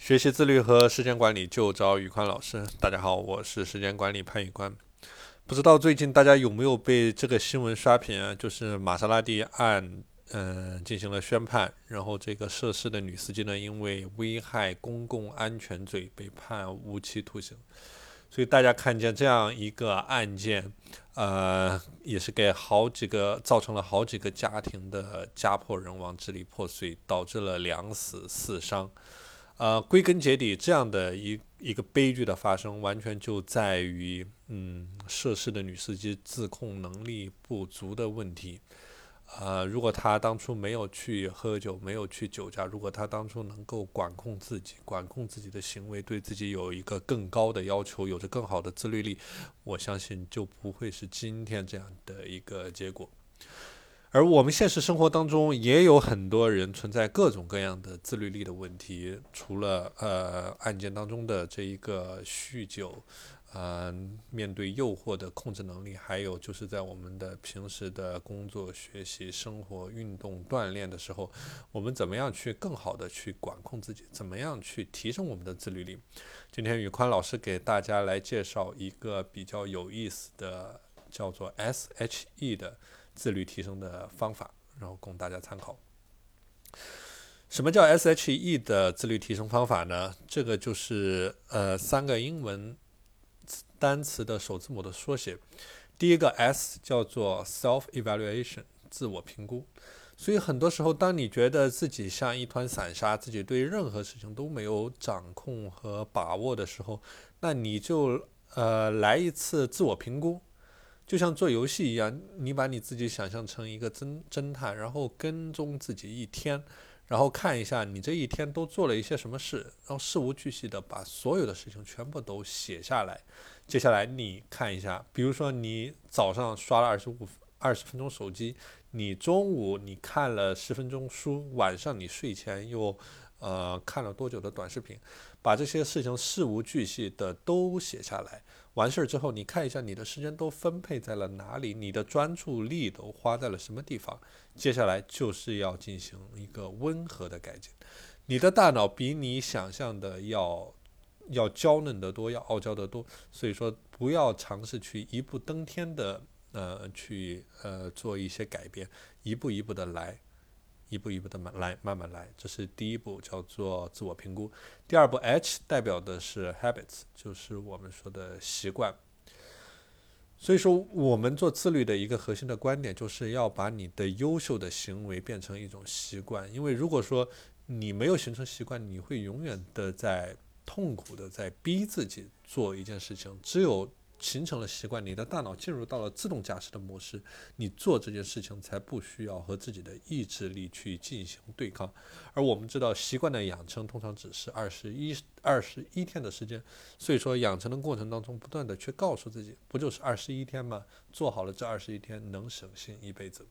学习自律和时间管理就找宇宽老师。大家好，我是时间管理潘宇宽。不知道最近大家有没有被这个新闻刷屏啊？就是玛莎拉蒂案，嗯，进行了宣判，然后这个涉事的女司机呢，因为危害公共安全罪被判无期徒刑。所以大家看见这样一个案件，呃，也是给好几个造成了好几个家庭的家破人亡、支离破碎，导致了两死四伤。呃，归根结底，这样的一一个悲剧的发生，完全就在于，嗯，涉事的女司机自控能力不足的问题。呃，如果她当初没有去喝酒，没有去酒驾，如果她当初能够管控自己，管控自己的行为，对自己有一个更高的要求，有着更好的自律力，我相信就不会是今天这样的一个结果。而我们现实生活当中也有很多人存在各种各样的自律力的问题，除了呃案件当中的这一个酗酒，嗯，面对诱惑的控制能力，还有就是在我们的平时的工作、学习、生活、运动、锻炼的时候，我们怎么样去更好的去管控自己，怎么样去提升我们的自律力？今天宇宽老师给大家来介绍一个比较有意思的，叫做 SHE 的。自律提升的方法，然后供大家参考。什么叫 SHE 的自律提升方法呢？这个就是呃三个英文单词的首字母的缩写。第一个 S 叫做 self evaluation，自我评估。所以很多时候，当你觉得自己像一团散沙，自己对任何事情都没有掌控和把握的时候，那你就呃来一次自我评估。就像做游戏一样，你把你自己想象成一个侦侦探，然后跟踪自己一天，然后看一下你这一天都做了一些什么事，然后事无巨细的把所有的事情全部都写下来。接下来你看一下，比如说你早上刷了二十五二十分钟手机，你中午你看了十分钟书，晚上你睡前又呃看了多久的短视频，把这些事情事无巨细的都写下来。完事儿之后，你看一下你的时间都分配在了哪里，你的专注力都花在了什么地方。接下来就是要进行一个温和的改进。你的大脑比你想象的要要娇嫩得多，要傲娇得多。所以说，不要尝试去一步登天的呃去呃做一些改变，一步一步的来。一步一步的慢来，慢慢来，这是第一步，叫做自我评估。第二步，H 代表的是 habits，就是我们说的习惯。所以说，我们做自律的一个核心的观点，就是要把你的优秀的行为变成一种习惯。因为如果说你没有形成习惯，你会永远的在痛苦的在逼自己做一件事情。只有形成了习惯，你的大脑进入到了自动驾驶的模式，你做这件事情才不需要和自己的意志力去进行对抗。而我们知道，习惯的养成通常只是二十一二十一天的时间，所以说养成的过程当中，不断的去告诉自己，不就是二十一天吗？做好了这二十一天，能省心一辈子。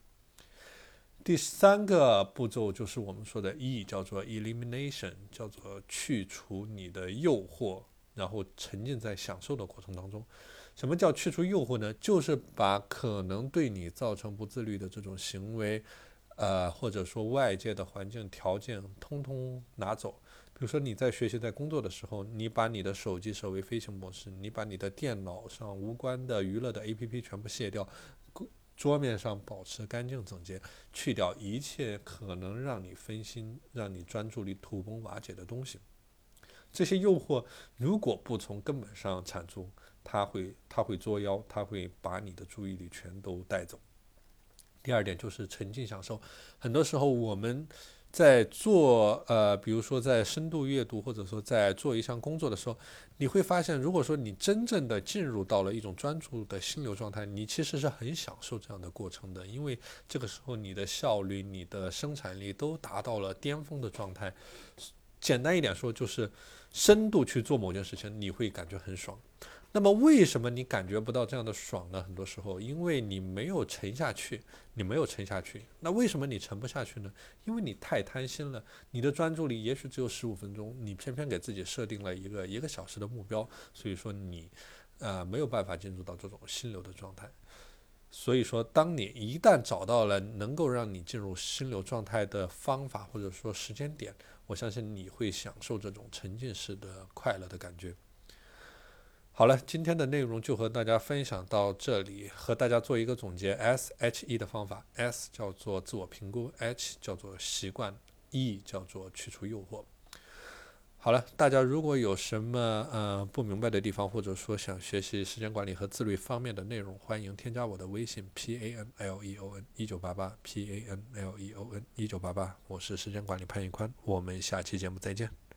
第三个步骤就是我们说的 E，叫做 elimination，叫做去除你的诱惑，然后沉浸在享受的过程当中。什么叫去除诱惑呢？就是把可能对你造成不自律的这种行为，呃，或者说外界的环境条件，通通拿走。比如说你在学习、在工作的时候，你把你的手机设为飞行模式，你把你的电脑上无关的娱乐的 APP 全部卸掉，桌面上保持干净整洁，去掉一切可能让你分心、让你专注力土崩瓦解的东西。这些诱惑如果不从根本上铲除，他会，他会作妖，他会把你的注意力全都带走。第二点就是沉浸享受。很多时候我们在做，呃，比如说在深度阅读，或者说在做一项工作的时候，你会发现，如果说你真正的进入到了一种专注的心流状态，你其实是很享受这样的过程的，因为这个时候你的效率、你的生产力都达到了巅峰的状态。简单一点说，就是深度去做某件事情，你会感觉很爽。那么为什么你感觉不到这样的爽呢？很多时候，因为你没有沉下去，你没有沉下去。那为什么你沉不下去呢？因为你太贪心了。你的专注力也许只有十五分钟，你偏偏给自己设定了一个一个小时的目标，所以说你，呃，没有办法进入到这种心流的状态。所以说，当你一旦找到了能够让你进入心流状态的方法或者说时间点，我相信你会享受这种沉浸式的快乐的感觉。好了，今天的内容就和大家分享到这里，和大家做一个总结。S H E 的方法，S 叫做自我评估，H 叫做习惯，E 叫做去除诱惑。好了，大家如果有什么呃不明白的地方，或者说想学习时间管理和自律方面的内容，欢迎添加我的微信 P A N L E O N 一九八八 P A N L E O N 一九八八，我是时间管理潘玉宽，我们下期节目再见。